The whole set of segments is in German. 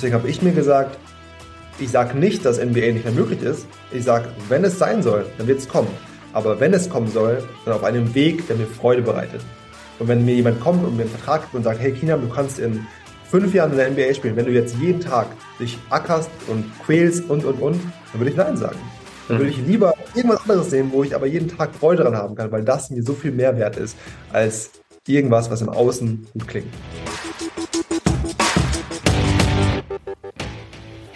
Deswegen habe ich mir gesagt, ich sage nicht, dass NBA nicht mehr möglich ist. Ich sage, wenn es sein soll, dann wird es kommen. Aber wenn es kommen soll, dann auf einem Weg, der mir Freude bereitet. Und wenn mir jemand kommt und mir einen Vertrag gibt und sagt, hey Kina, du kannst in fünf Jahren in der NBA spielen, wenn du jetzt jeden Tag dich ackerst und quälst und und und, dann würde ich Nein sagen. Dann würde ich lieber irgendwas anderes nehmen, wo ich aber jeden Tag Freude dran haben kann, weil das mir so viel mehr wert ist als irgendwas, was im Außen gut klingt.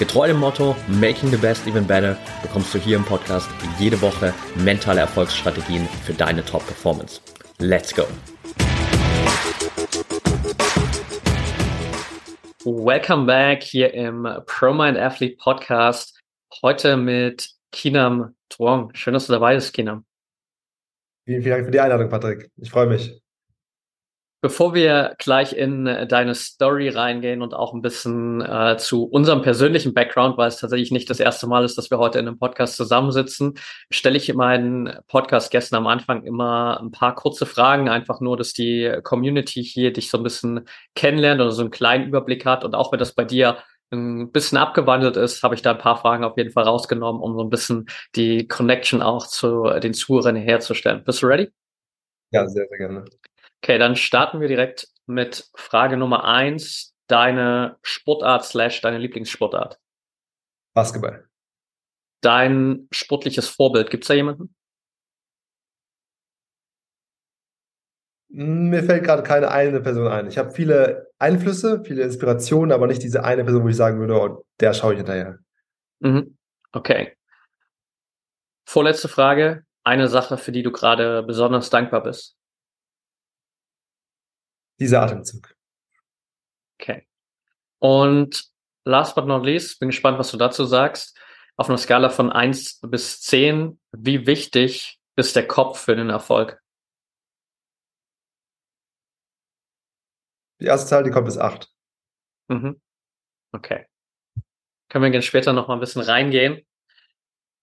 Getreu dem Motto Making the Best Even Better bekommst du hier im Podcast jede Woche mentale Erfolgsstrategien für deine Top-Performance. Let's go! Welcome back hier im ProMind Athlete Podcast. Heute mit Kinam Truong. Schön, dass du dabei bist, Kinam. Vielen, vielen Dank für die Einladung, Patrick. Ich freue mich. Bevor wir gleich in äh, deine Story reingehen und auch ein bisschen äh, zu unserem persönlichen Background, weil es tatsächlich nicht das erste Mal ist, dass wir heute in einem Podcast zusammensitzen, stelle ich meinen Podcast-Gästen am Anfang immer ein paar kurze Fragen, einfach nur, dass die Community hier dich so ein bisschen kennenlernt oder so einen kleinen Überblick hat. Und auch wenn das bei dir ein bisschen abgewandelt ist, habe ich da ein paar Fragen auf jeden Fall rausgenommen, um so ein bisschen die Connection auch zu den Zuhörern herzustellen. Bist du ready? Ja, sehr, sehr gerne. Okay, dann starten wir direkt mit Frage Nummer eins. Deine Sportart slash deine Lieblingssportart. Basketball. Dein sportliches Vorbild, gibt's da jemanden? Mir fällt gerade keine eine Person ein. Ich habe viele Einflüsse, viele Inspirationen, aber nicht diese eine Person, wo ich sagen würde, oh, der schaue ich hinterher. Mhm. Okay. Vorletzte Frage. Eine Sache, für die du gerade besonders dankbar bist dieser Atemzug. Okay. Und last but not least, bin gespannt, was du dazu sagst. Auf einer Skala von eins bis zehn, wie wichtig ist der Kopf für den Erfolg? Die erste Zahl, die kommt bis acht. Mhm. Okay. Können wir gerne später noch mal ein bisschen reingehen.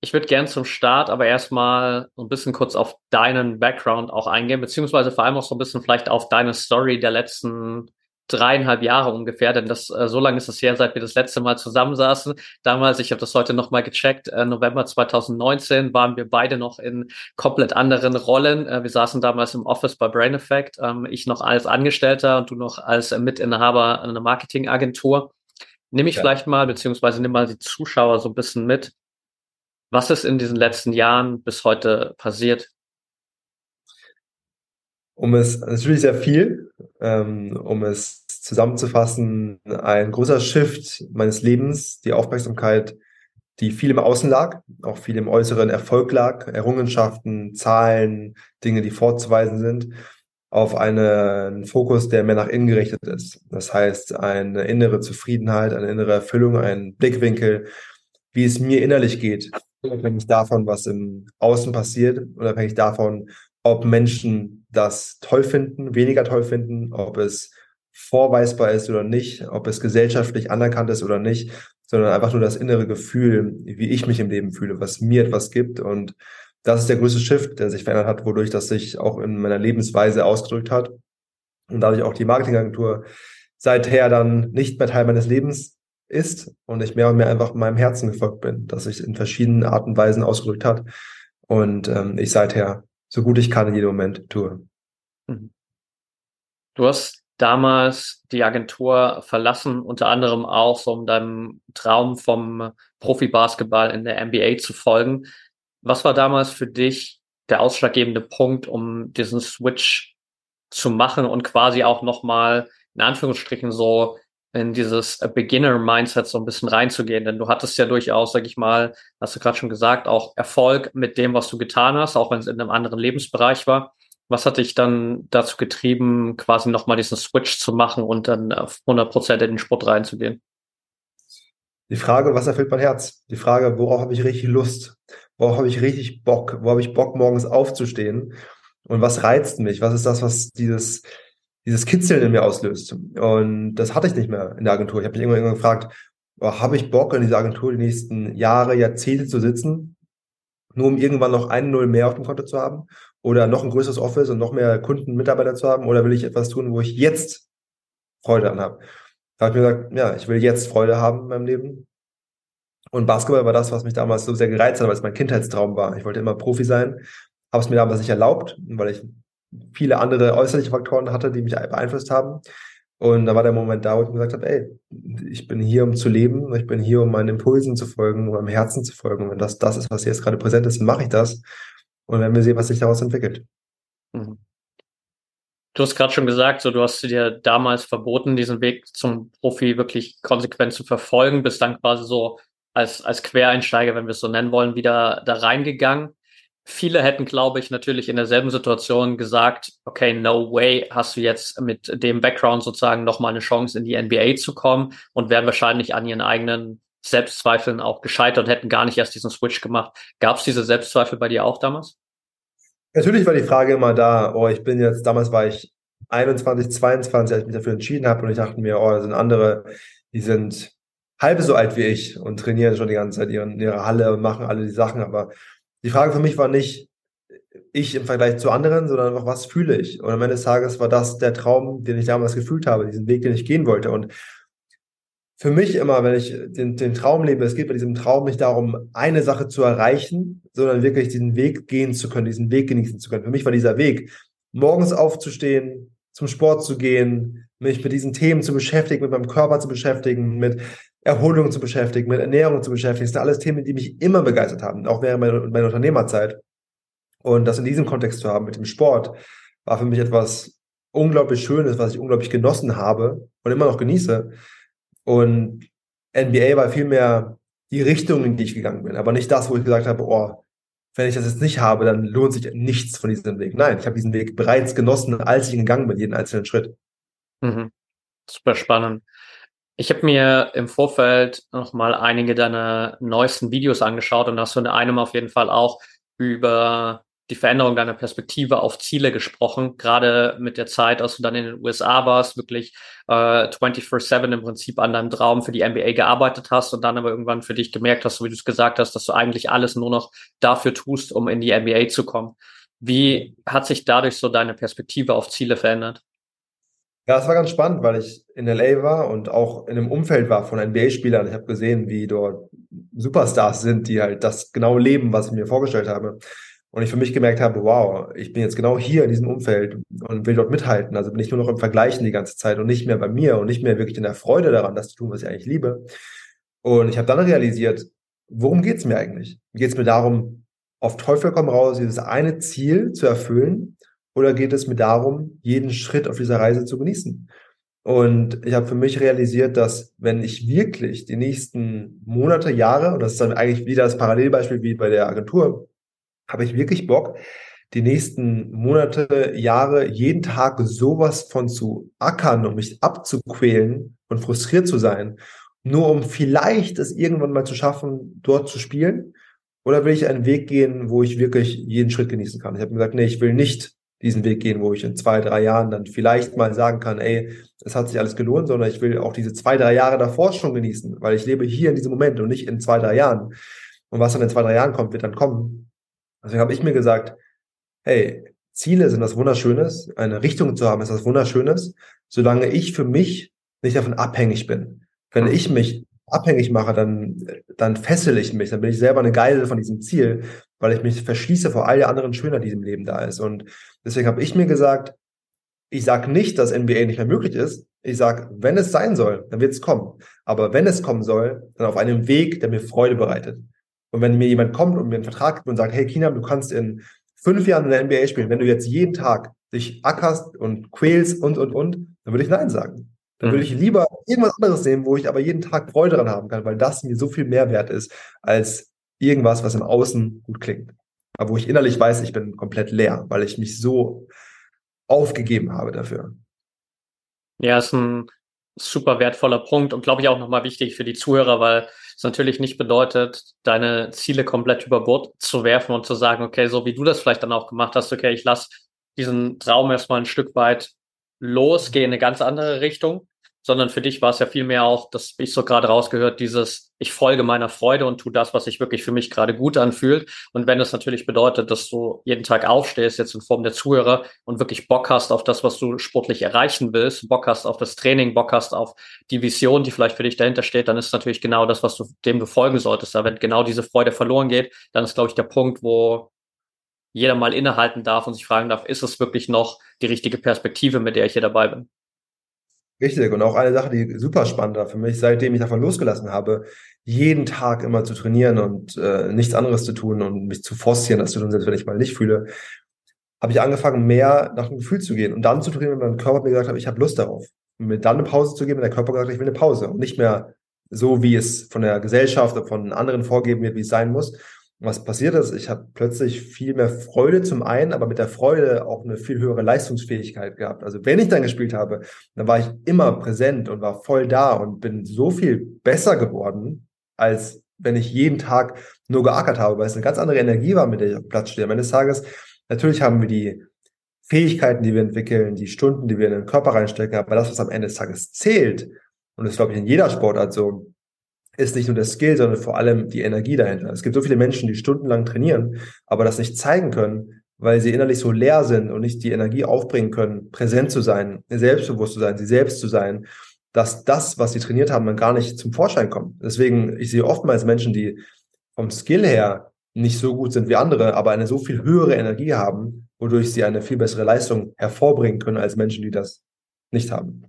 Ich würde gern zum Start aber erstmal so ein bisschen kurz auf deinen Background auch eingehen, beziehungsweise vor allem auch so ein bisschen vielleicht auf deine Story der letzten dreieinhalb Jahre ungefähr, denn das äh, so lange ist es her, seit wir das letzte Mal zusammensaßen. Damals, ich habe das heute nochmal gecheckt, äh, November 2019 waren wir beide noch in komplett anderen Rollen. Äh, wir saßen damals im Office bei Brain Effect, ähm, ich noch als Angestellter und du noch als äh, Mitinhaber einer Marketingagentur. Nimm ich ja. vielleicht mal, beziehungsweise nimm mal die Zuschauer so ein bisschen mit. Was ist in diesen letzten Jahren bis heute passiert? Um es natürlich sehr viel, ähm, um es zusammenzufassen, ein großer Shift meines Lebens, die Aufmerksamkeit, die viel im Außen lag, auch viel im äußeren Erfolg lag, Errungenschaften, Zahlen, Dinge, die vorzuweisen sind, auf einen Fokus, der mehr nach innen gerichtet ist. Das heißt, eine innere Zufriedenheit, eine innere Erfüllung, ein Blickwinkel, wie es mir innerlich geht, unabhängig davon, was im Außen passiert, unabhängig davon, ob Menschen das toll finden, weniger toll finden, ob es vorweisbar ist oder nicht, ob es gesellschaftlich anerkannt ist oder nicht, sondern einfach nur das innere Gefühl, wie ich mich im Leben fühle, was mir etwas gibt. Und das ist der größte Shift, der sich verändert hat, wodurch das sich auch in meiner Lebensweise ausgedrückt hat. Und dadurch auch die Marketingagentur seither dann nicht mehr Teil meines Lebens ist und ich mehr und mehr einfach meinem Herzen gefolgt bin, dass sich in verschiedenen Arten und Weisen ausgedrückt hat und ähm, ich seither so gut ich kann in jedem Moment tue. Mhm. Du hast damals die Agentur verlassen, unter anderem auch so um deinem Traum vom Profibasketball in der NBA zu folgen. Was war damals für dich der ausschlaggebende Punkt, um diesen Switch zu machen und quasi auch nochmal in Anführungsstrichen so in dieses Beginner-Mindset so ein bisschen reinzugehen. Denn du hattest ja durchaus, sag ich mal, hast du gerade schon gesagt, auch Erfolg mit dem, was du getan hast, auch wenn es in einem anderen Lebensbereich war. Was hat dich dann dazu getrieben, quasi nochmal diesen Switch zu machen und dann auf 100 Prozent in den Sport reinzugehen? Die Frage, was erfüllt mein Herz? Die Frage, worauf habe ich richtig Lust? Worauf habe ich richtig Bock? Wo habe ich Bock, morgens aufzustehen? Und was reizt mich? Was ist das, was dieses, dieses Kitzeln in mir auslöst? Und das hatte ich nicht mehr in der Agentur. Ich habe mich irgendwann gefragt, oh, habe ich Bock, in dieser Agentur die nächsten Jahre, Jahrzehnte zu sitzen, nur um irgendwann noch einen Null mehr auf dem Konto zu haben? Oder noch ein größeres Office und noch mehr Kunden, Mitarbeiter zu haben? Oder will ich etwas tun, wo ich jetzt Freude an habe? Da habe ich mir gesagt, ja, ich will jetzt Freude haben in meinem Leben. Und Basketball war das, was mich damals so sehr gereizt hat, weil es mein Kindheitstraum war. Ich wollte immer Profi sein, habe es mir damals nicht erlaubt, weil ich viele andere äußerliche Faktoren hatte, die mich beeinflusst haben. Und da war der Moment da, wo ich mir gesagt habe, ey, ich bin hier, um zu leben, ich bin hier, um meinen Impulsen zu folgen, um meinem Herzen zu folgen. Und wenn das das ist, was jetzt gerade präsent ist, mache ich das. Und werden wir sehen, was sich daraus entwickelt. Mhm. Du hast gerade schon gesagt, so du hast dir damals verboten, diesen Weg zum Profi wirklich konsequent zu verfolgen, bist dann quasi so als, als Quereinsteiger, wenn wir es so nennen wollen, wieder da reingegangen. Viele hätten, glaube ich, natürlich in derselben Situation gesagt, okay, no way, hast du jetzt mit dem Background sozusagen nochmal eine Chance in die NBA zu kommen und wären wahrscheinlich an ihren eigenen Selbstzweifeln auch gescheitert und hätten gar nicht erst diesen Switch gemacht. Gab es diese Selbstzweifel bei dir auch damals? Natürlich war die Frage immer da, oh, ich bin jetzt, damals war ich 21, 22, als ich mich dafür entschieden habe und ich dachte mir, oh, da sind andere, die sind halb so alt wie ich und trainieren schon die ganze Zeit in ihrer Halle und machen alle die Sachen. Aber die Frage für mich war nicht, ich im Vergleich zu anderen, sondern einfach, was fühle ich? Und am Ende des Tages war das der Traum, den ich damals gefühlt habe, diesen Weg, den ich gehen wollte. Und für mich immer, wenn ich den, den Traum lebe, es geht bei diesem Traum nicht darum, eine Sache zu erreichen, sondern wirklich diesen Weg gehen zu können, diesen Weg genießen zu können. Für mich war dieser Weg, morgens aufzustehen, zum Sport zu gehen, mich mit diesen Themen zu beschäftigen, mit meinem Körper zu beschäftigen, mit Erholung zu beschäftigen, mit Ernährung zu beschäftigen. Das sind alles Themen, die mich immer begeistert haben, auch während meiner, meiner Unternehmerzeit. Und das in diesem Kontext zu haben mit dem Sport, war für mich etwas unglaublich Schönes, was ich unglaublich genossen habe und immer noch genieße. Und NBA war vielmehr die Richtung, in die ich gegangen bin, aber nicht das, wo ich gesagt habe, oh, wenn ich das jetzt nicht habe, dann lohnt sich nichts von diesem Weg. Nein, ich habe diesen Weg bereits genossen, als ich ihn gegangen bin, jeden einzelnen Schritt. Mhm. Super spannend. Ich habe mir im Vorfeld noch mal einige deiner neuesten Videos angeschaut und hast du in einem auf jeden Fall auch über die Veränderung deiner Perspektive auf Ziele gesprochen, gerade mit der Zeit, als du dann in den USA warst, wirklich äh, 24-7 im Prinzip an deinem Traum für die NBA gearbeitet hast und dann aber irgendwann für dich gemerkt hast, so wie du es gesagt hast, dass du eigentlich alles nur noch dafür tust, um in die NBA zu kommen. Wie hat sich dadurch so deine Perspektive auf Ziele verändert? Ja, es war ganz spannend, weil ich in LA war und auch in einem Umfeld war von NBA-Spielern. Ich habe gesehen, wie dort Superstars sind, die halt das genau leben, was ich mir vorgestellt habe. Und ich für mich gemerkt habe, wow, ich bin jetzt genau hier in diesem Umfeld und will dort mithalten. Also bin ich nur noch im Vergleichen die ganze Zeit und nicht mehr bei mir und nicht mehr wirklich in der Freude daran, das zu tun, was ich eigentlich liebe. Und ich habe dann realisiert, worum geht's mir eigentlich? Geht es mir darum, auf Teufel komm raus, dieses eine Ziel zu erfüllen? Oder geht es mir darum, jeden Schritt auf dieser Reise zu genießen? Und ich habe für mich realisiert, dass wenn ich wirklich die nächsten Monate, Jahre, und das ist dann eigentlich wieder das Parallelbeispiel wie bei der Agentur, habe ich wirklich Bock, die nächsten Monate, Jahre, jeden Tag sowas von zu ackern und mich abzuquälen und frustriert zu sein, nur um vielleicht es irgendwann mal zu schaffen, dort zu spielen? Oder will ich einen Weg gehen, wo ich wirklich jeden Schritt genießen kann? Ich habe mir gesagt, nee, ich will nicht diesen Weg gehen, wo ich in zwei, drei Jahren dann vielleicht mal sagen kann, ey, es hat sich alles gelohnt, sondern ich will auch diese zwei, drei Jahre davor schon genießen, weil ich lebe hier in diesem Moment und nicht in zwei, drei Jahren. Und was dann in zwei, drei Jahren kommt, wird dann kommen. Deswegen habe ich mir gesagt, hey, Ziele sind was Wunderschönes, eine Richtung zu haben ist was Wunderschönes, solange ich für mich nicht davon abhängig bin. Wenn ich mich abhängig mache, dann, dann fessel ich mich, dann bin ich selber eine Geisel von diesem Ziel, weil ich mich verschließe vor all der anderen Schönheit, die im Leben da ist. Und deswegen habe ich mir gesagt, ich sage nicht, dass NBA nicht mehr möglich ist. Ich sage, wenn es sein soll, dann wird es kommen. Aber wenn es kommen soll, dann auf einem Weg, der mir Freude bereitet. Und wenn mir jemand kommt und mir einen Vertrag gibt und sagt, hey Kina, du kannst in fünf Jahren in der NBA spielen, wenn du jetzt jeden Tag dich ackerst und quälst und, und, und, dann würde ich Nein sagen. Dann würde mhm. ich lieber irgendwas anderes nehmen, wo ich aber jeden Tag Freude dran haben kann, weil das mir so viel mehr wert ist, als irgendwas, was im Außen gut klingt. Aber wo ich innerlich weiß, ich bin komplett leer, weil ich mich so aufgegeben habe dafür. Ja, ist ein super wertvoller Punkt und glaube ich auch nochmal wichtig für die Zuhörer, weil es natürlich nicht bedeutet, deine Ziele komplett über Bord zu werfen und zu sagen, okay, so wie du das vielleicht dann auch gemacht hast, okay, ich lasse diesen Traum erstmal ein Stück weit los, gehe in eine ganz andere Richtung sondern für dich war es ja vielmehr auch, das ich so gerade rausgehört, dieses, ich folge meiner Freude und tu das, was sich wirklich für mich gerade gut anfühlt. Und wenn es natürlich bedeutet, dass du jeden Tag aufstehst, jetzt in Form der Zuhörer und wirklich Bock hast auf das, was du sportlich erreichen willst, Bock hast auf das Training, Bock hast auf die Vision, die vielleicht für dich dahinter steht, dann ist natürlich genau das, was du dem du folgen solltest. Aber wenn genau diese Freude verloren geht, dann ist, glaube ich, der Punkt, wo jeder mal innehalten darf und sich fragen darf, ist es wirklich noch die richtige Perspektive, mit der ich hier dabei bin? Richtig. Und auch eine Sache, die super spannend war für mich, seitdem ich davon losgelassen habe, jeden Tag immer zu trainieren und äh, nichts anderes zu tun und mich zu forcieren, das zu tun, selbst wenn ich mal nicht fühle, habe ich angefangen, mehr nach dem Gefühl zu gehen und dann zu trainieren, wenn mein Körper mir gesagt hat, ich habe Lust darauf. Und mir dann eine Pause zu geben, wenn der Körper gesagt hat, ich will eine Pause und nicht mehr so, wie es von der Gesellschaft oder von anderen vorgeben wird, wie es sein muss, was passiert ist, ich habe plötzlich viel mehr Freude zum einen, aber mit der Freude auch eine viel höhere Leistungsfähigkeit gehabt. Also wenn ich dann gespielt habe, dann war ich immer präsent und war voll da und bin so viel besser geworden, als wenn ich jeden Tag nur geackert habe, weil es eine ganz andere Energie war, mit der ich auf Platz stehe. Am Ende des Tages, natürlich haben wir die Fähigkeiten, die wir entwickeln, die Stunden, die wir in den Körper reinstecken, aber das, was am Ende des Tages zählt, und das glaube ich in jeder Sportart so, ist nicht nur der Skill, sondern vor allem die Energie dahinter. Es gibt so viele Menschen, die stundenlang trainieren, aber das nicht zeigen können, weil sie innerlich so leer sind und nicht die Energie aufbringen können, präsent zu sein, selbstbewusst zu sein, sie selbst zu sein, dass das, was sie trainiert haben, dann gar nicht zum Vorschein kommt. Deswegen, ich sehe oftmals Menschen, die vom Skill her nicht so gut sind wie andere, aber eine so viel höhere Energie haben, wodurch sie eine viel bessere Leistung hervorbringen können als Menschen, die das nicht haben.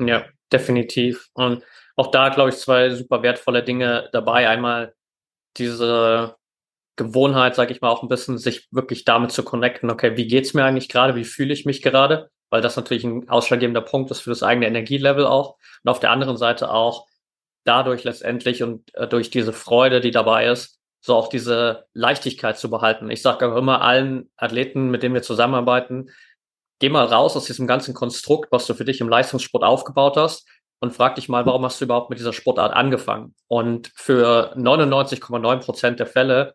Ja, definitiv. Und auch da, glaube ich, zwei super wertvolle Dinge dabei. Einmal diese Gewohnheit, sage ich mal, auch ein bisschen sich wirklich damit zu connecten, okay, wie geht's mir eigentlich gerade, wie fühle ich mich gerade, weil das natürlich ein ausschlaggebender Punkt ist für das eigene Energielevel auch. Und auf der anderen Seite auch dadurch letztendlich und äh, durch diese Freude, die dabei ist, so auch diese Leichtigkeit zu behalten. Ich sage auch immer allen Athleten, mit denen wir zusammenarbeiten, geh mal raus aus diesem ganzen Konstrukt, was du für dich im Leistungssport aufgebaut hast und frag dich mal, warum hast du überhaupt mit dieser Sportart angefangen? Und für 99,9 Prozent der Fälle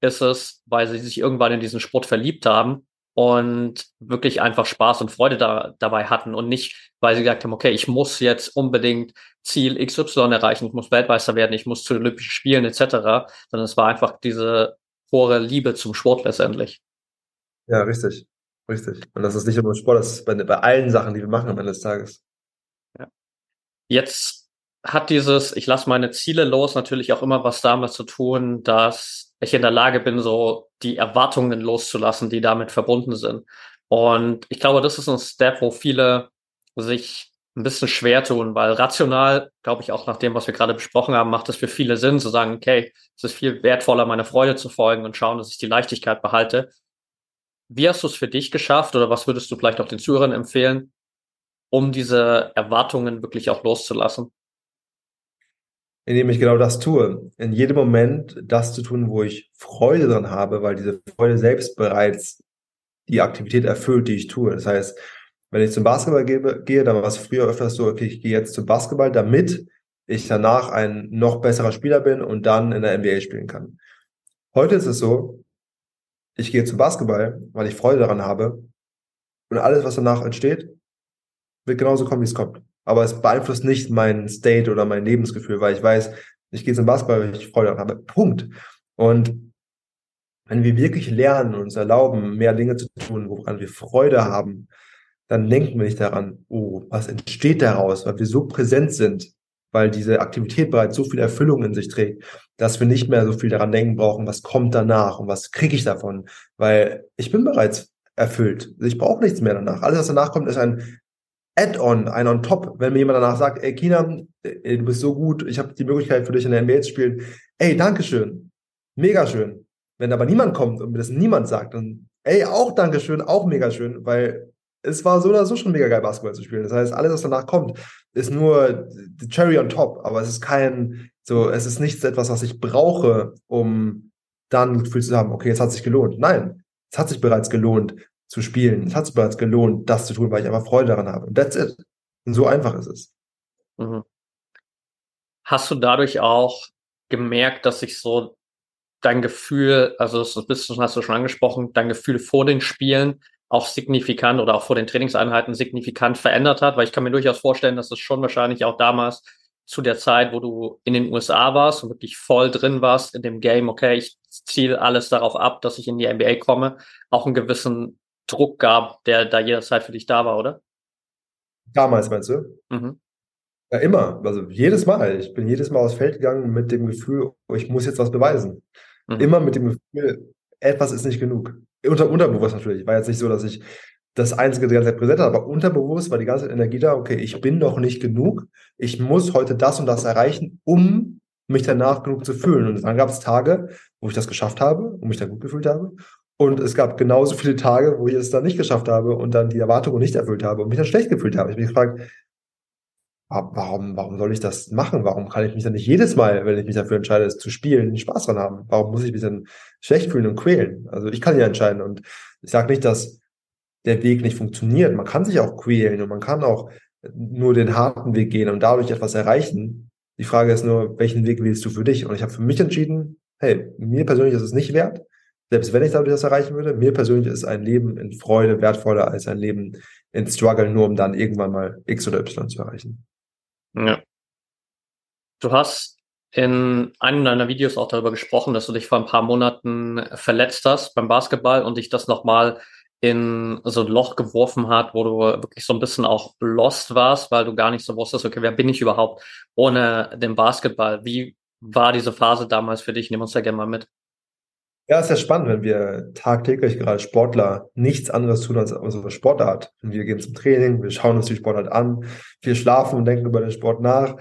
ist es, weil sie sich irgendwann in diesen Sport verliebt haben und wirklich einfach Spaß und Freude da, dabei hatten und nicht, weil sie gesagt haben, okay, ich muss jetzt unbedingt Ziel XY erreichen, ich muss Weltmeister werden, ich muss zu Olympischen Spielen etc., sondern es war einfach diese hohe Liebe zum Sport letztendlich. Ja, richtig. Richtig. Und das ist nicht nur Sport, das ist bei, bei allen Sachen, die wir machen am Ende des Tages. Jetzt hat dieses, ich lasse meine Ziele los, natürlich auch immer was damit zu tun, dass ich in der Lage bin, so die Erwartungen loszulassen, die damit verbunden sind. Und ich glaube, das ist ein Step, wo viele sich ein bisschen schwer tun, weil rational, glaube ich, auch nach dem, was wir gerade besprochen haben, macht es für viele Sinn zu sagen, okay, es ist viel wertvoller, meiner Freude zu folgen und schauen, dass ich die Leichtigkeit behalte. Wie hast du es für dich geschafft oder was würdest du vielleicht auch den Zuhörern empfehlen, um diese Erwartungen wirklich auch loszulassen? Indem ich genau das tue. In jedem Moment das zu tun, wo ich Freude dran habe, weil diese Freude selbst bereits die Aktivität erfüllt, die ich tue. Das heißt, wenn ich zum Basketball gehe, gehe dann war es früher öfters so, okay, ich gehe jetzt zum Basketball, damit ich danach ein noch besserer Spieler bin und dann in der NBA spielen kann. Heute ist es so, ich gehe zum Basketball, weil ich Freude daran habe und alles, was danach entsteht, wird genauso kommen, wie es kommt. Aber es beeinflusst nicht mein State oder mein Lebensgefühl, weil ich weiß, ich gehe zum Basketball, weil ich Freude daran habe. Punkt. Und wenn wir wirklich lernen und uns erlauben, mehr Dinge zu tun, woran wir Freude haben, dann denken wir nicht daran, oh, was entsteht daraus, weil wir so präsent sind, weil diese Aktivität bereits so viel Erfüllung in sich trägt, dass wir nicht mehr so viel daran denken brauchen, was kommt danach und was kriege ich davon, weil ich bin bereits erfüllt. Ich brauche nichts mehr danach. Alles, was danach kommt, ist ein Add-on, ein on top, wenn mir jemand danach sagt, ey Kina, ey, du bist so gut, ich habe die Möglichkeit für dich in der NBA zu spielen. Ey, Dankeschön. Mega schön. Wenn aber niemand kommt und mir das niemand sagt, dann ey, auch Dankeschön, auch mega schön, weil es war so oder so schon mega geil, Basketball zu spielen. Das heißt, alles, was danach kommt, ist nur the cherry on top, aber es ist kein, so, es ist nichts etwas, was ich brauche, um dann das Gefühl zu haben, okay, es hat sich gelohnt. Nein, es hat sich bereits gelohnt, zu spielen. Es hat sich bereits gelohnt, das zu tun, weil ich einfach Freude daran habe. That's it. Und so einfach ist es. Mhm. Hast du dadurch auch gemerkt, dass sich so dein Gefühl, also das hast du schon angesprochen, dein Gefühl vor den Spielen auch signifikant oder auch vor den Trainingseinheiten signifikant verändert hat? Weil ich kann mir durchaus vorstellen, dass es schon wahrscheinlich auch damals zu der Zeit, wo du in den USA warst und wirklich voll drin warst in dem Game, okay, ich ziele alles darauf ab, dass ich in die NBA komme, auch einen gewissen Druck gab, der da jederzeit für dich da war, oder? Damals meinst du? Mhm. Ja, immer. Also jedes Mal. Ich bin jedes Mal aufs Feld gegangen mit dem Gefühl, oh, ich muss jetzt was beweisen. Mhm. Immer mit dem Gefühl, etwas ist nicht genug. Unter, unterbewusst natürlich. War jetzt nicht so, dass ich das Einzige die ganze Zeit präsent hatte, aber unterbewusst war die ganze Energie da, okay, ich bin noch nicht genug. Ich muss heute das und das erreichen, um mich danach genug zu fühlen. Und dann gab es Tage, wo ich das geschafft habe und mich dann gut gefühlt habe. Und es gab genauso viele Tage, wo ich es dann nicht geschafft habe und dann die Erwartungen nicht erfüllt habe und mich dann schlecht gefühlt habe. Ich habe mich gefragt, warum, warum soll ich das machen? Warum kann ich mich dann nicht jedes Mal, wenn ich mich dafür entscheide, es zu spielen, Spaß dran haben? Warum muss ich mich dann schlecht fühlen und quälen? Also ich kann ja entscheiden und ich sage nicht, dass der Weg nicht funktioniert. Man kann sich auch quälen und man kann auch nur den harten Weg gehen und dadurch etwas erreichen. Die Frage ist nur, welchen Weg wählst du für dich? Und ich habe für mich entschieden, hey, mir persönlich ist es nicht wert, selbst wenn ich dadurch das erreichen würde. Mir persönlich ist ein Leben in Freude wertvoller als ein Leben in Struggle, nur um dann irgendwann mal X oder Y zu erreichen. Ja. Du hast in einem deiner Videos auch darüber gesprochen, dass du dich vor ein paar Monaten verletzt hast beim Basketball und dich das nochmal in so ein Loch geworfen hat, wo du wirklich so ein bisschen auch lost warst, weil du gar nicht so wusstest, okay, wer bin ich überhaupt ohne den Basketball? Wie war diese Phase damals für dich? Nimm uns da gerne mal mit. Ja, ist ja spannend, wenn wir tagtäglich gerade Sportler nichts anderes tun als unsere Sportart. Wir gehen zum Training, wir schauen uns die Sportart an, wir schlafen und denken über den Sport nach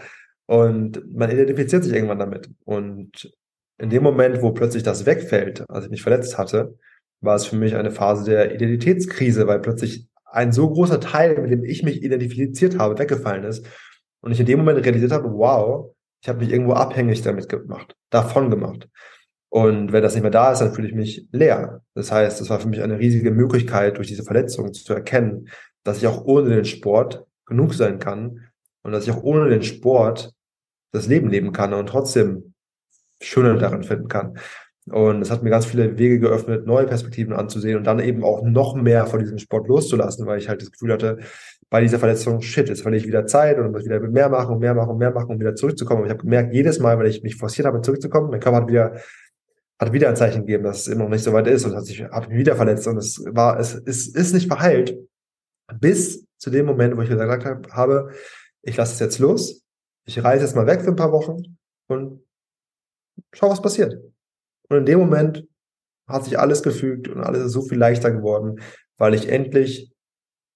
und man identifiziert sich irgendwann damit. Und in dem Moment, wo plötzlich das wegfällt, als ich mich verletzt hatte, war es für mich eine Phase der Identitätskrise, weil plötzlich ein so großer Teil, mit dem ich mich identifiziert habe, weggefallen ist. Und ich in dem Moment realisiert habe, wow, ich habe mich irgendwo abhängig damit gemacht, davon gemacht. Und wenn das nicht mehr da ist, dann fühle ich mich leer. Das heißt, es war für mich eine riesige Möglichkeit, durch diese Verletzung zu erkennen, dass ich auch ohne den Sport genug sein kann und dass ich auch ohne den Sport das Leben leben kann und trotzdem Schöne darin finden kann. Und es hat mir ganz viele Wege geöffnet, neue Perspektiven anzusehen und dann eben auch noch mehr von diesem Sport loszulassen, weil ich halt das Gefühl hatte, bei dieser Verletzung, shit, jetzt verliere ich wieder Zeit und muss wieder mehr machen und mehr machen und mehr machen, um wieder zurückzukommen. Und ich habe gemerkt, jedes Mal, wenn ich mich forciert habe, zurückzukommen, mein Körper hat wieder, hat wieder ein Zeichen gegeben, dass es immer noch nicht so weit ist und hat sich, hat mich wieder verletzt und es war, es, es ist nicht verheilt. Bis zu dem Moment, wo ich gesagt habe, ich lasse es jetzt los, ich reise jetzt mal weg für ein paar Wochen und schau, was passiert. Und in dem Moment hat sich alles gefügt und alles ist so viel leichter geworden, weil ich endlich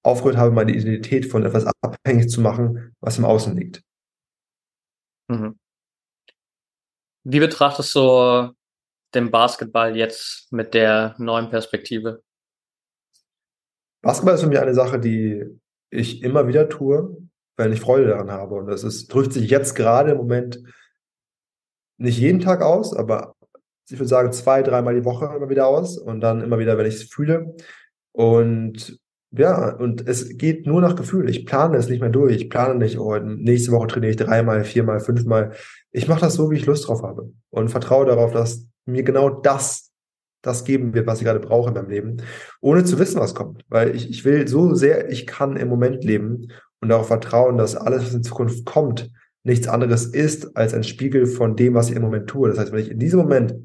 aufgehört habe, meine Identität von etwas abhängig zu machen, was im Außen liegt. Mhm. Wie betrachtest du den Basketball jetzt mit der neuen Perspektive? Basketball ist für mich eine Sache, die ich immer wieder tue, weil ich Freude daran habe. Und das ist, drückt sich jetzt gerade im Moment nicht jeden Tag aus, aber ich würde sagen, zwei, dreimal die Woche immer wieder aus und dann immer wieder, wenn ich es fühle. Und ja, und es geht nur nach Gefühl. Ich plane es nicht mehr durch. Ich plane nicht, oh, nächste Woche trainiere ich dreimal, viermal, fünfmal. Ich mache das so, wie ich Lust drauf habe und vertraue darauf, dass mir genau das das geben wird, was ich gerade brauche in meinem Leben, ohne zu wissen, was kommt. Weil ich, ich will so sehr, ich kann im Moment leben und darauf vertrauen, dass alles, was in Zukunft kommt, nichts anderes ist als ein Spiegel von dem, was ich im Moment tue. Das heißt, wenn ich in diesem Moment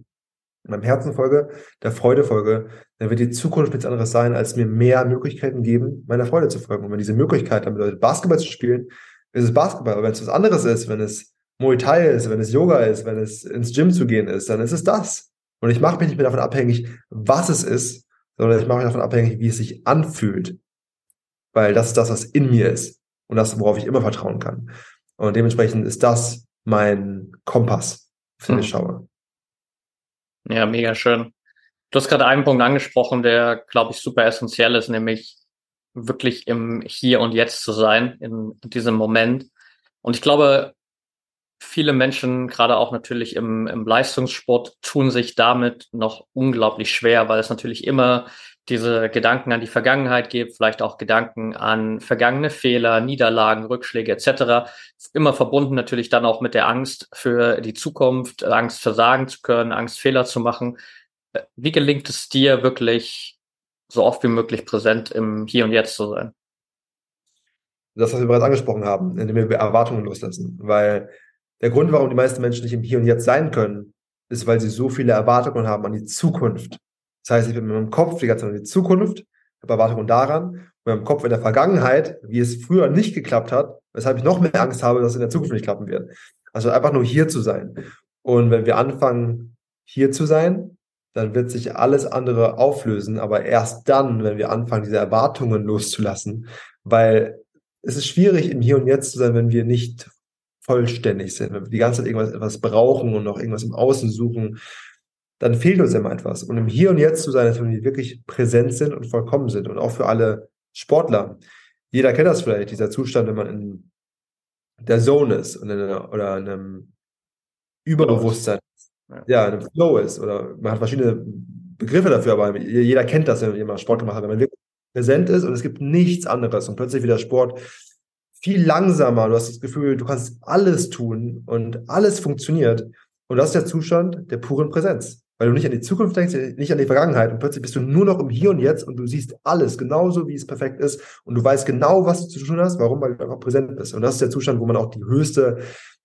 meinem Herzen folge, der Freude folge, dann wird die Zukunft nichts anderes sein, als mir mehr Möglichkeiten geben, meiner Freude zu folgen. Und wenn diese Möglichkeit dann bedeutet, Basketball zu spielen, ist es Basketball. Aber wenn es was anderes ist, wenn es Muay Thai ist, wenn es Yoga ist, wenn es ins Gym zu gehen ist, dann ist es das. Und ich mache mich nicht mehr davon abhängig, was es ist, sondern ich mache mich davon abhängig, wie es sich anfühlt. Weil das ist das, was in mir ist. Und das, worauf ich immer vertrauen kann. Und dementsprechend ist das mein Kompass, auf den ich hm. schaue. Ja, mega schön. Du hast gerade einen Punkt angesprochen, der, glaube ich, super essentiell ist, nämlich wirklich im Hier und Jetzt zu sein, in diesem Moment. Und ich glaube, viele Menschen, gerade auch natürlich im, im Leistungssport, tun sich damit noch unglaublich schwer, weil es natürlich immer diese Gedanken an die Vergangenheit gibt, vielleicht auch Gedanken an vergangene Fehler, Niederlagen, Rückschläge etc. Immer verbunden natürlich dann auch mit der Angst für die Zukunft, Angst versagen zu können, Angst Fehler zu machen. Wie gelingt es dir wirklich so oft wie möglich präsent im Hier und Jetzt zu sein? Das, was wir bereits angesprochen haben, indem wir Erwartungen loslassen. Weil der Grund, warum die meisten Menschen nicht im Hier und Jetzt sein können, ist, weil sie so viele Erwartungen haben an die Zukunft. Das heißt, ich bin mit meinem Kopf die ganze Zeit an die Zukunft, habe Erwartungen daran, mit meinem Kopf in der Vergangenheit, wie es früher nicht geklappt hat, weshalb ich noch mehr Angst habe, dass es in der Zukunft nicht klappen wird. Also einfach nur hier zu sein. Und wenn wir anfangen, hier zu sein, dann wird sich alles andere auflösen, aber erst dann, wenn wir anfangen, diese Erwartungen loszulassen, weil es ist schwierig, im Hier und Jetzt zu sein, wenn wir nicht vollständig sind, wenn wir die ganze Zeit irgendwas etwas brauchen und noch irgendwas im Außen suchen, dann fehlt uns immer etwas. Und im Hier und Jetzt zu sein, dass wir wirklich präsent sind und vollkommen sind. Und auch für alle Sportler. Jeder kennt das vielleicht, dieser Zustand, wenn man in der Zone ist in einer, oder in einem Überbewusstsein. Ja. ja, in einem Flow ist. Oder man hat verschiedene Begriffe dafür, aber jeder kennt das, wenn jemand Sport gemacht hat, wenn man wirklich präsent ist und es gibt nichts anderes und plötzlich wieder Sport viel langsamer. Du hast das Gefühl, du kannst alles tun und alles funktioniert. Und das ist der Zustand der puren Präsenz. Weil du nicht an die Zukunft denkst, nicht an die Vergangenheit und plötzlich bist du nur noch im Hier und Jetzt und du siehst alles genauso, wie es perfekt ist und du weißt genau, was du zu tun hast, warum, weil du einfach präsent bist. Und das ist der Zustand, wo man auch die höchste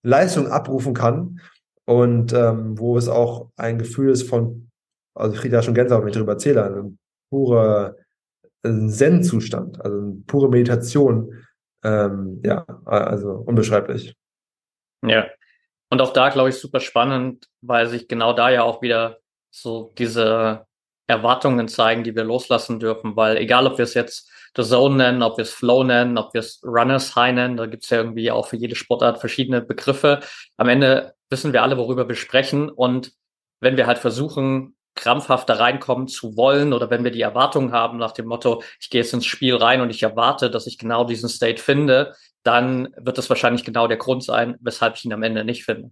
Leistung abrufen kann und ähm, wo es auch ein Gefühl ist von, also ich kriege da schon Gänsehaut, wenn ich darüber erzähle, ein purer Zen-Zustand, also eine pure Meditation, ähm, ja, also unbeschreiblich. Ja, und auch da, glaube ich, super spannend, weil sich genau da ja auch wieder so diese Erwartungen zeigen, die wir loslassen dürfen, weil egal, ob wir es jetzt The Zone nennen, ob wir es Flow nennen, ob wir es Runners High nennen, da gibt es ja irgendwie auch für jede Sportart verschiedene Begriffe. Am Ende wissen wir alle, worüber wir sprechen und wenn wir halt versuchen, krampfhaft da reinkommen zu wollen oder wenn wir die Erwartung haben nach dem Motto, ich gehe jetzt ins Spiel rein und ich erwarte, dass ich genau diesen State finde, dann wird das wahrscheinlich genau der Grund sein, weshalb ich ihn am Ende nicht finde.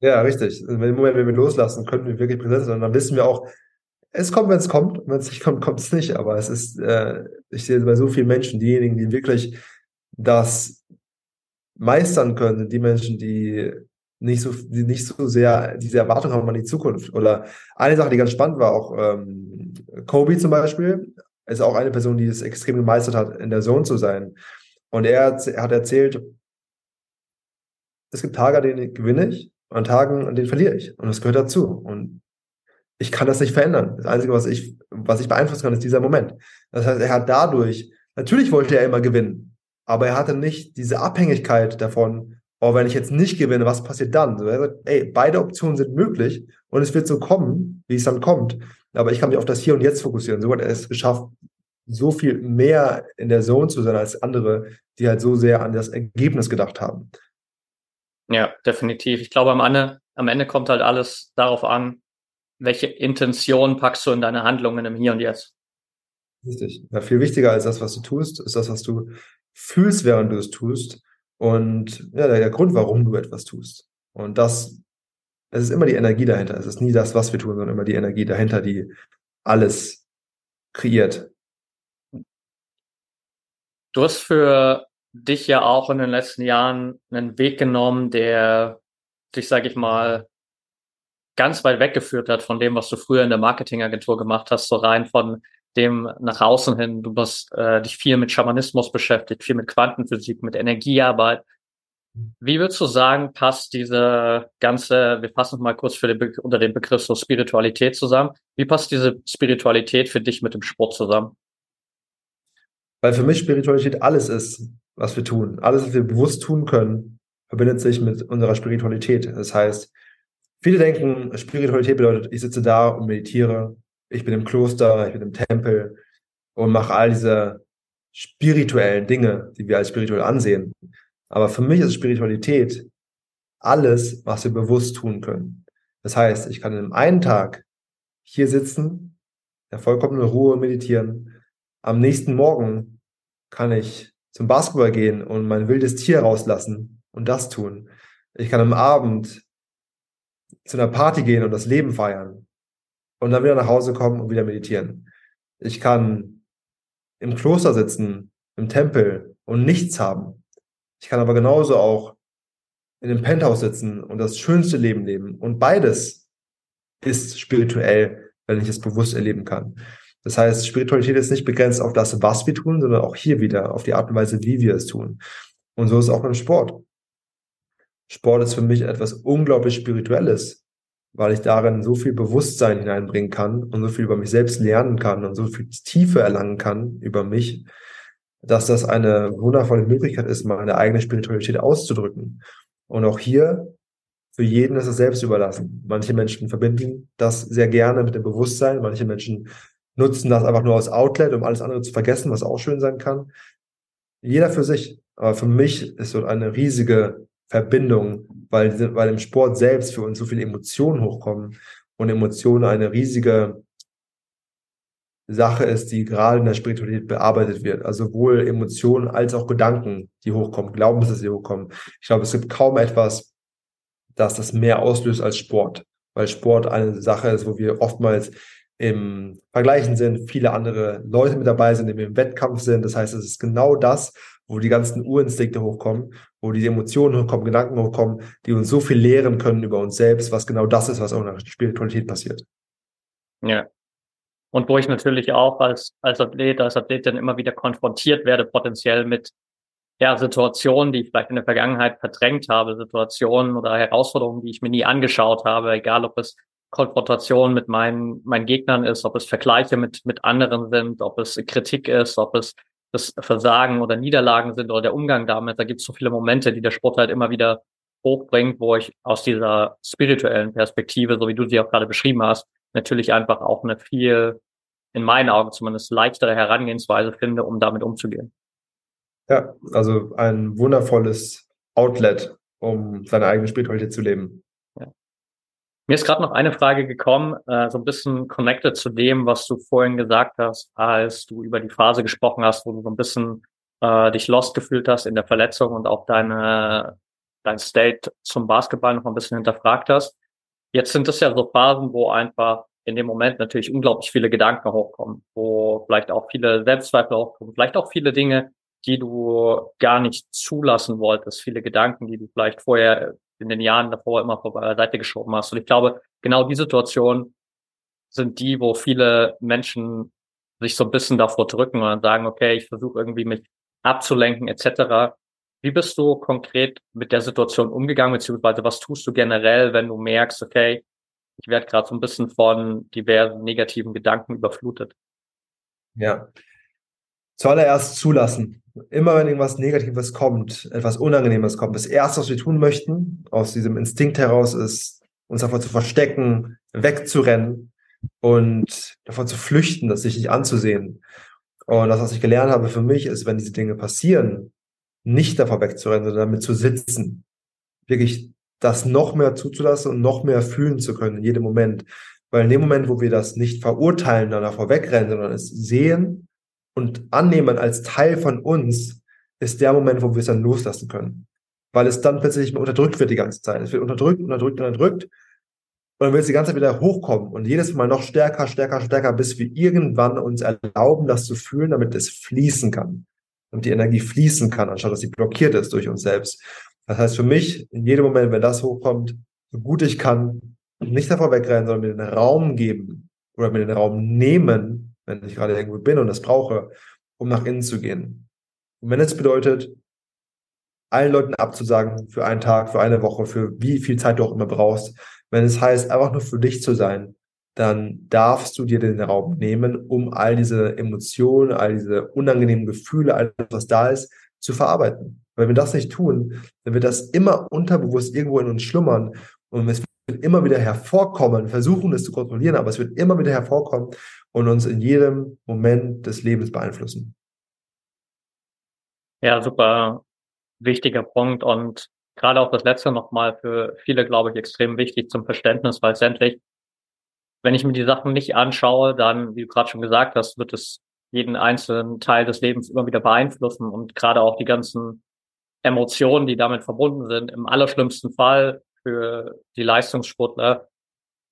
Ja, richtig. Im Moment, wenn wir loslassen, können wir wirklich präsent sein. Dann wissen wir auch, es kommt, wenn es kommt. Wenn es nicht kommt, kommt es nicht. Aber es ist, äh, ich sehe bei so vielen Menschen, diejenigen, die wirklich das meistern können, die Menschen, die nicht so, nicht so sehr diese Erwartung haben an die Zukunft. Oder eine Sache, die ganz spannend war, auch ähm, Kobe zum Beispiel, ist auch eine Person, die es extrem gemeistert hat, in der Zone zu sein. Und er, er hat erzählt, es gibt Tage, an denen gewinne ich, an Tagen, an denen verliere ich. Und das gehört dazu. Und ich kann das nicht verändern. Das Einzige, was ich, was ich beeinflussen kann, ist dieser Moment. Das heißt, er hat dadurch, natürlich wollte er immer gewinnen, aber er hatte nicht diese Abhängigkeit davon, oh, wenn ich jetzt nicht gewinne, was passiert dann? So, sagt, ey, beide Optionen sind möglich und es wird so kommen, wie es dann kommt. Aber ich kann mich auf das Hier und Jetzt fokussieren. So hat er es geschafft, so viel mehr in der Zone zu sein als andere, die halt so sehr an das Ergebnis gedacht haben. Ja, definitiv. Ich glaube, am Ende, am Ende kommt halt alles darauf an, welche Intention packst du in deine Handlungen im Hier und Jetzt. Richtig. Ja, viel wichtiger als das, was du tust, ist das, was du fühlst, während du es tust. Und ja, der, Grund, warum du etwas tust. Und das, es ist immer die Energie dahinter. Es ist nie das, was wir tun, sondern immer die Energie dahinter, die alles kreiert. Du hast für dich ja auch in den letzten Jahren einen Weg genommen, der dich, sage ich mal, ganz weit weggeführt hat von dem, was du früher in der Marketingagentur gemacht hast, so rein von dem nach außen hin. Du hast äh, dich viel mit Schamanismus beschäftigt, viel mit Quantenphysik, mit Energiearbeit. Wie würdest du sagen, passt diese ganze, wir fassen mal kurz für den unter den Begriff so Spiritualität zusammen. Wie passt diese Spiritualität für dich mit dem Sport zusammen? Weil für mich Spiritualität alles ist, was wir tun. Alles, was wir bewusst tun können, verbindet sich mit unserer Spiritualität. Das heißt, viele denken, Spiritualität bedeutet, ich sitze da und meditiere, ich bin im Kloster, ich bin im Tempel und mache all diese spirituellen Dinge, die wir als spirituell ansehen. Aber für mich ist Spiritualität alles, was wir bewusst tun können. Das heißt, ich kann in einem Tag hier sitzen, in vollkommenen Ruhe meditieren. Am nächsten Morgen kann ich zum Basketball gehen und mein wildes Tier rauslassen und das tun. Ich kann am Abend zu einer Party gehen und das Leben feiern und dann wieder nach Hause kommen und wieder meditieren. Ich kann im Kloster sitzen, im Tempel und nichts haben. Ich kann aber genauso auch in einem Penthouse sitzen und das schönste Leben leben. Und beides ist spirituell, wenn ich es bewusst erleben kann. Das heißt, Spiritualität ist nicht begrenzt auf das, was wir tun, sondern auch hier wieder auf die Art und Weise, wie wir es tun. Und so ist es auch beim Sport. Sport ist für mich etwas unglaublich Spirituelles, weil ich darin so viel Bewusstsein hineinbringen kann und so viel über mich selbst lernen kann und so viel Tiefe erlangen kann über mich, dass das eine wundervolle Möglichkeit ist, meine eigene Spiritualität auszudrücken. Und auch hier, für jeden ist es selbst überlassen. Manche Menschen verbinden das sehr gerne mit dem Bewusstsein, manche Menschen nutzen das einfach nur als Outlet, um alles andere zu vergessen, was auch schön sein kann. Jeder für sich. Aber für mich ist so eine riesige Verbindung, weil, weil im Sport selbst für uns so viele Emotionen hochkommen und Emotionen eine riesige Sache ist, die gerade in der Spiritualität bearbeitet wird. Also sowohl Emotionen als auch Gedanken, die hochkommen, Glaubenssätze, die hochkommen. Ich glaube, es gibt kaum etwas, das das mehr auslöst als Sport, weil Sport eine Sache ist, wo wir oftmals im Vergleichen sind, viele andere Leute mit dabei sind, die im Wettkampf sind. Das heißt, es ist genau das, wo die ganzen Urinstinkte hochkommen, wo die Emotionen hochkommen, Gedanken hochkommen, die uns so viel lehren können über uns selbst, was genau das ist, was auch in der Spiritualität passiert. Ja. Und wo ich natürlich auch als, als Athlet, als Athletin immer wieder konfrontiert werde, potenziell mit ja, Situationen, die ich vielleicht in der Vergangenheit verdrängt habe, Situationen oder Herausforderungen, die ich mir nie angeschaut habe, egal ob es Konfrontation mit meinen, meinen Gegnern ist, ob es Vergleiche mit, mit anderen sind, ob es Kritik ist, ob es das Versagen oder Niederlagen sind oder der Umgang damit. Da gibt es so viele Momente, die der Sport halt immer wieder hochbringt, wo ich aus dieser spirituellen Perspektive, so wie du sie auch gerade beschrieben hast, natürlich einfach auch eine viel, in meinen Augen zumindest, leichtere Herangehensweise finde, um damit umzugehen. Ja, also ein wundervolles Outlet, um seine eigene Spiritualität zu leben. Mir ist gerade noch eine Frage gekommen, äh, so ein bisschen connected zu dem, was du vorhin gesagt hast, als du über die Phase gesprochen hast, wo du so ein bisschen äh, dich lost gefühlt hast in der Verletzung und auch deine dein State zum Basketball noch ein bisschen hinterfragt hast. Jetzt sind es ja so Phasen, wo einfach in dem Moment natürlich unglaublich viele Gedanken hochkommen, wo vielleicht auch viele Selbstzweifel hochkommen, vielleicht auch viele Dinge, die du gar nicht zulassen wolltest, viele Gedanken, die du vielleicht vorher in den Jahren davor immer vor beiseite geschoben hast. Und ich glaube, genau die Situationen sind die, wo viele Menschen sich so ein bisschen davor drücken und sagen, okay, ich versuche irgendwie mich abzulenken etc. Wie bist du konkret mit der Situation umgegangen, beziehungsweise was tust du generell, wenn du merkst, okay, ich werde gerade so ein bisschen von diversen negativen Gedanken überflutet? Ja. Zuallererst zulassen immer wenn irgendwas Negatives kommt, etwas Unangenehmes kommt, das Erste, was wir tun möchten, aus diesem Instinkt heraus, ist, uns davor zu verstecken, wegzurennen und davor zu flüchten, das sich nicht anzusehen. Und das, was ich gelernt habe für mich, ist, wenn diese Dinge passieren, nicht davor wegzurennen, sondern damit zu sitzen. Wirklich das noch mehr zuzulassen und noch mehr fühlen zu können in jedem Moment. Weil in dem Moment, wo wir das nicht verurteilen, dann davor wegrennen, sondern es sehen und annehmen als Teil von uns, ist der Moment, wo wir es dann loslassen können. Weil es dann plötzlich unterdrückt wird die ganze Zeit. Es wird unterdrückt, unterdrückt, unterdrückt. Und dann wird es die ganze Zeit wieder hochkommen und jedes Mal noch stärker, stärker, stärker, bis wir irgendwann uns erlauben, das zu fühlen, damit es fließen kann. Damit die Energie fließen kann, anstatt dass sie blockiert ist durch uns selbst. Das heißt für mich, in jedem Moment, wenn das hochkommt, so gut ich kann, nicht davor wegrennen, sondern mir den Raum geben oder mir den Raum nehmen, wenn ich gerade irgendwo bin und das brauche, um nach innen zu gehen. Und wenn es bedeutet, allen Leuten abzusagen für einen Tag, für eine Woche, für wie viel Zeit du auch immer brauchst, wenn es heißt, einfach nur für dich zu sein, dann darfst du dir den Raum nehmen, um all diese Emotionen, all diese unangenehmen Gefühle, alles, was da ist, zu verarbeiten. Wenn wir das nicht tun, dann wird das immer unterbewusst irgendwo in uns schlummern und es wird immer wieder hervorkommen, versuchen es zu kontrollieren, aber es wird immer wieder hervorkommen und uns in jedem Moment des Lebens beeinflussen. Ja, super wichtiger Punkt und gerade auch das letzte nochmal für viele, glaube ich, extrem wichtig zum Verständnis, weil letztendlich, wenn ich mir die Sachen nicht anschaue, dann, wie du gerade schon gesagt hast, wird es jeden einzelnen Teil des Lebens immer wieder beeinflussen und gerade auch die ganzen Emotionen, die damit verbunden sind, im allerschlimmsten Fall für die Leistungssportler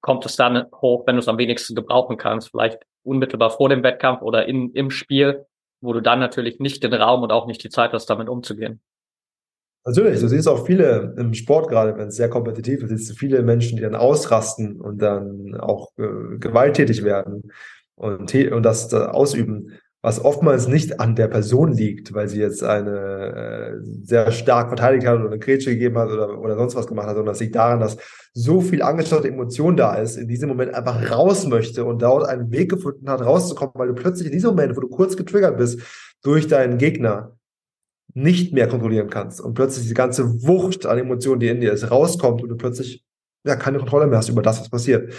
kommt es dann hoch, wenn du es am wenigsten gebrauchen kannst? Vielleicht unmittelbar vor dem Wettkampf oder in, im Spiel, wo du dann natürlich nicht den Raum und auch nicht die Zeit hast, damit umzugehen. Natürlich, du siehst auch viele im Sport gerade, wenn es sehr kompetitiv ist, siehst du viele Menschen, die dann ausrasten und dann auch äh, gewalttätig werden und, und das, das ausüben was oftmals nicht an der Person liegt, weil sie jetzt eine äh, sehr stark verteidigt hat oder eine Grätsche gegeben hat oder, oder sonst was gemacht hat, sondern das liegt daran, dass so viel angestaute Emotion da ist, in diesem Moment einfach raus möchte und dort einen Weg gefunden hat, rauszukommen, weil du plötzlich in diesem Moment, wo du kurz getriggert bist, durch deinen Gegner nicht mehr kontrollieren kannst und plötzlich diese ganze Wucht an Emotionen, die in dir ist, rauskommt und du plötzlich ja keine Kontrolle mehr hast über das, was passiert.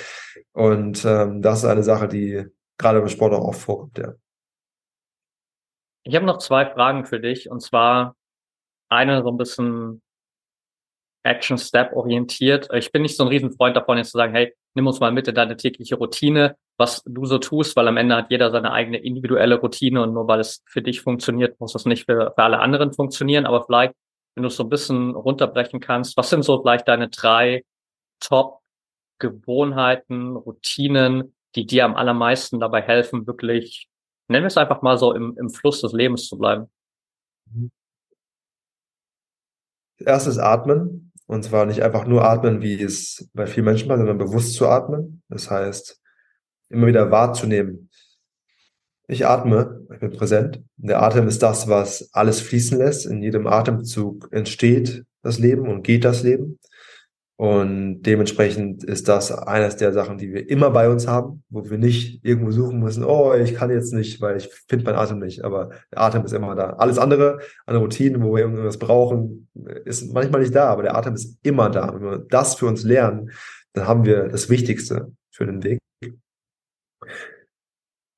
Und ähm, das ist eine Sache, die gerade im Sport auch oft vorkommt, ja. Ich habe noch zwei Fragen für dich und zwar eine so ein bisschen Action Step orientiert. Ich bin nicht so ein Riesenfreund davon, jetzt zu sagen, hey, nimm uns mal mit in deine tägliche Routine, was du so tust, weil am Ende hat jeder seine eigene individuelle Routine und nur weil es für dich funktioniert, muss es nicht für, für alle anderen funktionieren. Aber vielleicht, wenn du es so ein bisschen runterbrechen kannst, was sind so vielleicht deine drei Top-Gewohnheiten, Routinen, die dir am allermeisten dabei helfen, wirklich nennen wir es einfach mal so, im, im Fluss des Lebens zu bleiben. Erstes Atmen. Und zwar nicht einfach nur atmen, wie es bei vielen Menschen war, sondern bewusst zu atmen. Das heißt, immer wieder wahrzunehmen. Ich atme, ich bin präsent. Der Atem ist das, was alles fließen lässt. In jedem Atemzug entsteht das Leben und geht das Leben. Und dementsprechend ist das eines der Sachen, die wir immer bei uns haben, wo wir nicht irgendwo suchen müssen, oh, ich kann jetzt nicht, weil ich finde meinen Atem nicht, aber der Atem ist immer da. Alles andere, an Routinen, wo wir irgendwas brauchen, ist manchmal nicht da, aber der Atem ist immer da. Wenn wir das für uns lernen, dann haben wir das Wichtigste für den Weg.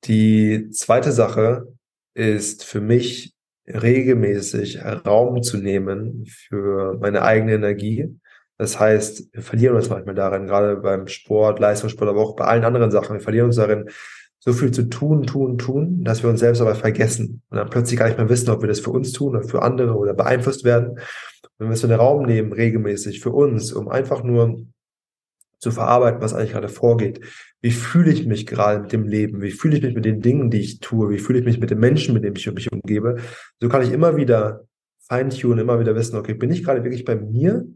Die zweite Sache ist für mich regelmäßig Raum zu nehmen für meine eigene Energie das heißt, wir verlieren uns manchmal darin, gerade beim Sport, Leistungssport, aber auch bei allen anderen Sachen. Wir verlieren uns darin, so viel zu tun, tun, tun, dass wir uns selbst aber vergessen und dann plötzlich gar nicht mehr wissen, ob wir das für uns tun oder für andere oder beeinflusst werden. Wenn wir so einen Raum nehmen, regelmäßig für uns, um einfach nur zu verarbeiten, was eigentlich gerade vorgeht. Wie fühle ich mich gerade mit dem Leben? Wie fühle ich mich mit den Dingen, die ich tue? Wie fühle ich mich mit den Menschen, mit denen ich mich umgebe? So kann ich immer wieder feintunen, immer wieder wissen, okay, bin ich gerade wirklich bei mir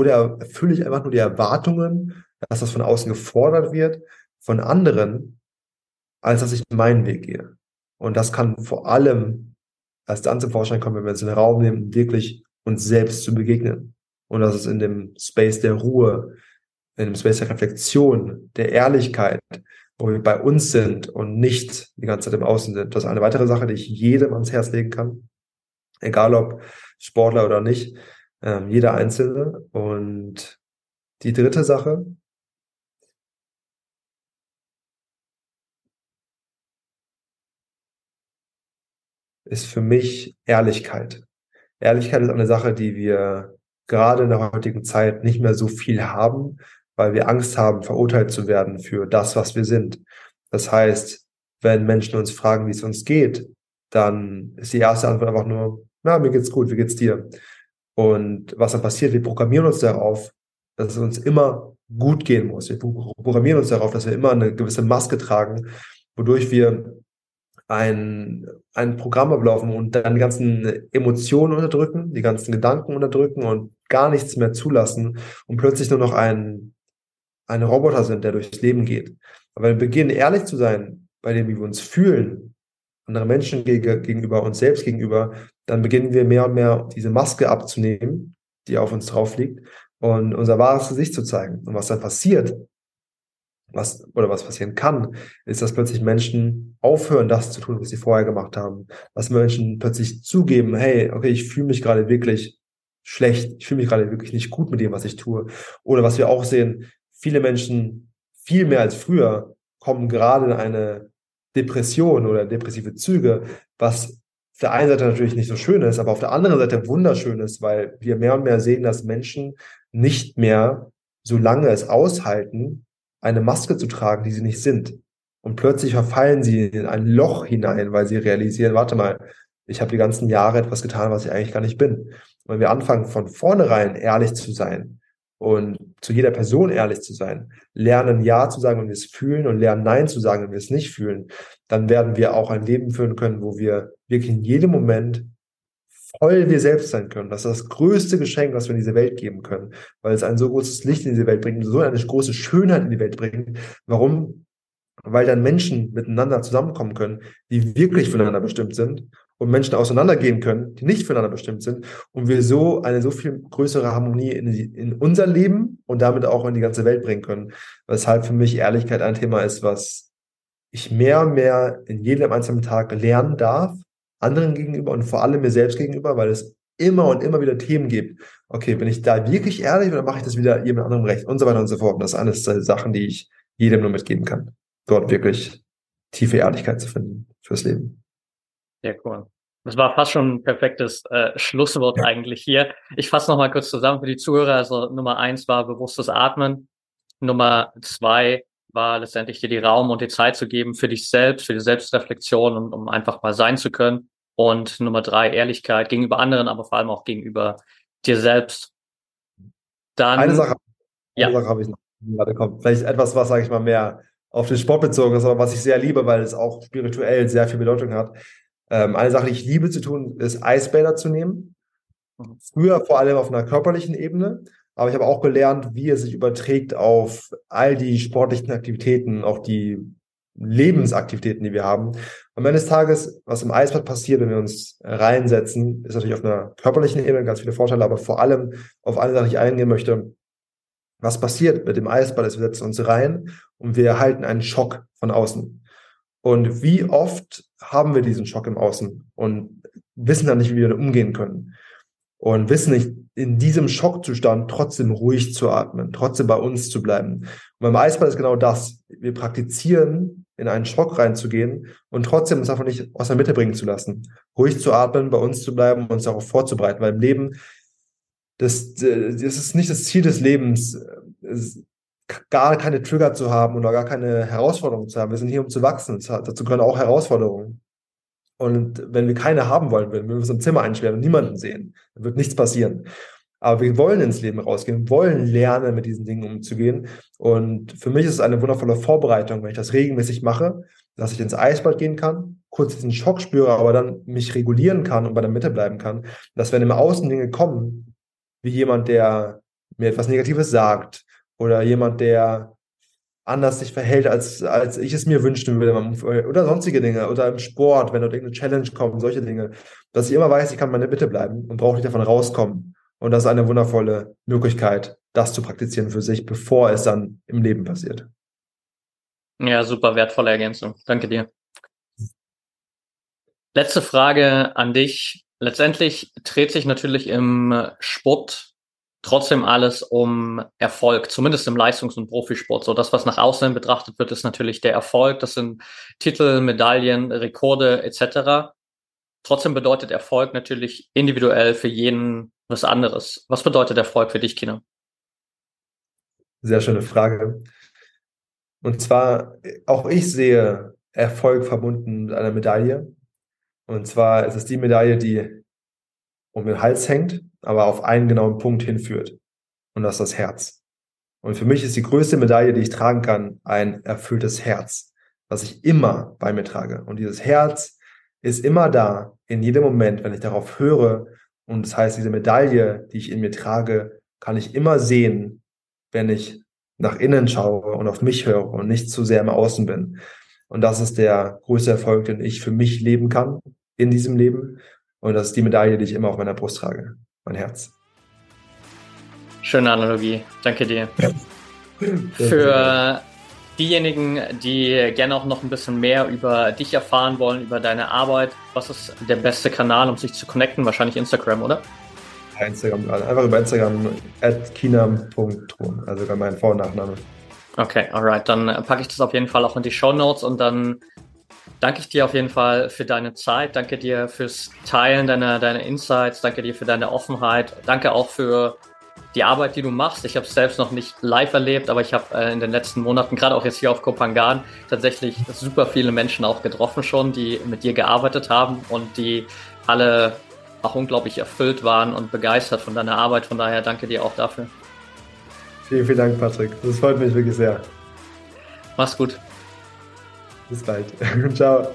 oder erfülle ich einfach nur die Erwartungen, dass das von außen gefordert wird, von anderen, als dass ich meinen Weg gehe? Und das kann vor allem als dann zum Vorschein kommen, wenn wir uns den Raum nehmen, wirklich uns selbst zu begegnen. Und das ist in dem Space der Ruhe, in dem Space der Reflexion, der Ehrlichkeit, wo wir bei uns sind und nicht die ganze Zeit im Außen sind. Das ist eine weitere Sache, die ich jedem ans Herz legen kann. Egal ob Sportler oder nicht ähm, jeder Einzelne. Und die dritte Sache, ist für mich Ehrlichkeit. Ehrlichkeit ist eine Sache, die wir gerade in der heutigen Zeit nicht mehr so viel haben, weil wir Angst haben, verurteilt zu werden für das, was wir sind. Das heißt, wenn Menschen uns fragen, wie es uns geht, dann ist die erste Antwort einfach nur, na, mir geht's gut, wie geht's dir? Und was dann passiert, wir programmieren uns darauf, dass es uns immer gut gehen muss. Wir programmieren uns darauf, dass wir immer eine gewisse Maske tragen, wodurch wir ein, ein Programm ablaufen und dann die ganzen Emotionen unterdrücken, die ganzen Gedanken unterdrücken und gar nichts mehr zulassen und plötzlich nur noch ein, ein Roboter sind, der durchs Leben geht. Aber wenn wir beginnen, ehrlich zu sein bei dem, wie wir uns fühlen, anderen Menschen gegenüber, uns selbst gegenüber, dann beginnen wir mehr und mehr diese Maske abzunehmen, die auf uns drauf liegt und unser wahres Gesicht zu zeigen. Und was dann passiert, was oder was passieren kann, ist, dass plötzlich Menschen aufhören, das zu tun, was sie vorher gemacht haben. Dass Menschen plötzlich zugeben, hey, okay, ich fühle mich gerade wirklich schlecht, ich fühle mich gerade wirklich nicht gut mit dem, was ich tue. Oder was wir auch sehen, viele Menschen, viel mehr als früher, kommen gerade in eine Depression oder depressive Züge, was der einen Seite natürlich nicht so schön ist, aber auf der anderen Seite wunderschön ist, weil wir mehr und mehr sehen, dass Menschen nicht mehr, solange es aushalten, eine Maske zu tragen, die sie nicht sind. Und plötzlich verfallen sie in ein Loch hinein, weil sie realisieren, warte mal, ich habe die ganzen Jahre etwas getan, was ich eigentlich gar nicht bin. Wenn wir anfangen, von vornherein ehrlich zu sein und zu jeder Person ehrlich zu sein, lernen Ja zu sagen, wenn wir es fühlen und lernen Nein zu sagen, wenn wir es nicht fühlen, dann werden wir auch ein Leben führen können, wo wir wirklich in jedem Moment voll wir selbst sein können. Das ist das größte Geschenk, was wir in diese Welt geben können, weil es ein so großes Licht in diese Welt bringt, so eine große Schönheit in die Welt bringt. Warum? Weil dann Menschen miteinander zusammenkommen können, die wirklich füreinander bestimmt sind und Menschen auseinandergehen können, die nicht füreinander bestimmt sind und wir so eine so viel größere Harmonie in, die, in unser Leben und damit auch in die ganze Welt bringen können. Weshalb für mich Ehrlichkeit ein Thema ist, was ich mehr und mehr in jedem einzelnen Tag lernen darf, anderen gegenüber und vor allem mir selbst gegenüber, weil es immer und immer wieder Themen gibt. Okay, bin ich da wirklich ehrlich oder mache ich das wieder jemand anderem recht und so weiter und so fort. Und das ist der Sachen, die ich jedem nur mitgeben kann. Dort wirklich tiefe Ehrlichkeit zu finden fürs Leben. Sehr cool. Das war fast schon ein perfektes äh, Schlusswort ja. eigentlich hier. Ich fasse nochmal kurz zusammen für die Zuhörer. Also Nummer eins war bewusstes Atmen. Nummer zwei war letztendlich dir die Raum und die Zeit zu geben für dich selbst, für die Selbstreflexion und um einfach mal sein zu können. Und Nummer drei, Ehrlichkeit gegenüber anderen, aber vor allem auch gegenüber dir selbst. Dann, eine Sache, eine Sache habe ich noch. Gerade kommt. Vielleicht etwas, was, sage ich mal, mehr auf den Sport bezogen ist, aber was ich sehr liebe, weil es auch spirituell sehr viel Bedeutung hat. Ähm, eine Sache, die ich liebe zu tun, ist Eisbäder zu nehmen. Mhm. Früher vor allem auf einer körperlichen Ebene, aber ich habe auch gelernt, wie es sich überträgt auf all die sportlichen Aktivitäten, auch die Lebensaktivitäten, die wir haben. Am Ende des Tages, was im Eisbad passiert, wenn wir uns reinsetzen, ist natürlich auf einer körperlichen Ebene ganz viele Vorteile, aber vor allem auf eine Sache, die ich eingehen möchte. Was passiert mit dem Eisbad ist, wir setzen uns rein und wir erhalten einen Schock von außen. Und wie oft haben wir diesen Schock im Außen und wissen dann nicht, wie wir damit umgehen können. Und wissen nicht, in diesem Schockzustand trotzdem ruhig zu atmen, trotzdem bei uns zu bleiben. Und beim Eisball ist genau das. Wir praktizieren, in einen Schock reinzugehen und trotzdem uns einfach nicht aus der Mitte bringen zu lassen. Ruhig zu atmen, bei uns zu bleiben, uns darauf vorzubereiten. Weil im Leben, das, das ist nicht das Ziel des Lebens, gar keine Trigger zu haben oder gar keine Herausforderungen zu haben. Wir sind hier, um zu wachsen. Dazu gehören auch Herausforderungen. Und wenn wir keine haben wollen, wenn wir uns im Zimmer einsperren und niemanden sehen, dann wird nichts passieren. Aber wir wollen ins Leben rausgehen, wollen lernen, mit diesen Dingen umzugehen. Und für mich ist es eine wundervolle Vorbereitung, wenn ich das regelmäßig mache, dass ich ins Eisbad gehen kann, kurz diesen Schock spüre, aber dann mich regulieren kann und bei der Mitte bleiben kann. Dass wenn im Außen Dinge kommen, wie jemand, der mir etwas Negatives sagt, oder jemand, der anders sich verhält, als, als ich es mir wünschen würde, oder sonstige Dinge, oder im Sport, wenn dort irgendeine Challenge kommt, solche Dinge, dass ich immer weiß, ich kann meine Bitte bleiben und brauche nicht davon rauskommen. Und das ist eine wundervolle Möglichkeit, das zu praktizieren für sich, bevor es dann im Leben passiert. Ja, super wertvolle Ergänzung. Danke dir. Letzte Frage an dich. Letztendlich dreht sich natürlich im Sport trotzdem alles um Erfolg, zumindest im Leistungs- und Profisport. So das, was nach außen betrachtet wird, ist natürlich der Erfolg. Das sind Titel, Medaillen, Rekorde etc. Trotzdem bedeutet Erfolg natürlich individuell für jeden was anderes. Was bedeutet Erfolg für dich, Kino? Sehr schöne Frage. Und zwar, auch ich sehe Erfolg verbunden mit einer Medaille. Und zwar ist es die Medaille, die um den Hals hängt aber auf einen genauen Punkt hinführt. Und das ist das Herz. Und für mich ist die größte Medaille, die ich tragen kann, ein erfülltes Herz, was ich immer bei mir trage. Und dieses Herz ist immer da, in jedem Moment, wenn ich darauf höre. Und das heißt, diese Medaille, die ich in mir trage, kann ich immer sehen, wenn ich nach innen schaue und auf mich höre und nicht zu sehr im Außen bin. Und das ist der größte Erfolg, den ich für mich leben kann in diesem Leben. Und das ist die Medaille, die ich immer auf meiner Brust trage mein Herz. Schöne Analogie. Danke dir. Ja. Für diejenigen, die gerne auch noch ein bisschen mehr über dich erfahren wollen, über deine Arbeit, was ist der beste Kanal, um sich zu connecten? Wahrscheinlich Instagram, oder? Instagram, also einfach über Instagram at kinam.ton, also mein Vor- und Nachname. Okay, alright. Dann packe ich das auf jeden Fall auch in die Show Notes und dann danke ich dir auf jeden Fall für deine Zeit. Danke dir fürs Teilen deiner, deiner Insights. Danke dir für deine Offenheit. Danke auch für die Arbeit, die du machst. Ich habe es selbst noch nicht live erlebt, aber ich habe äh, in den letzten Monaten, gerade auch jetzt hier auf Kopangan, tatsächlich super viele Menschen auch getroffen schon, die mit dir gearbeitet haben und die alle auch unglaublich erfüllt waren und begeistert von deiner Arbeit. Von daher danke dir auch dafür. Vielen, vielen Dank, Patrick. Das freut mich wirklich sehr. Mach's gut. Bis bald. Ciao.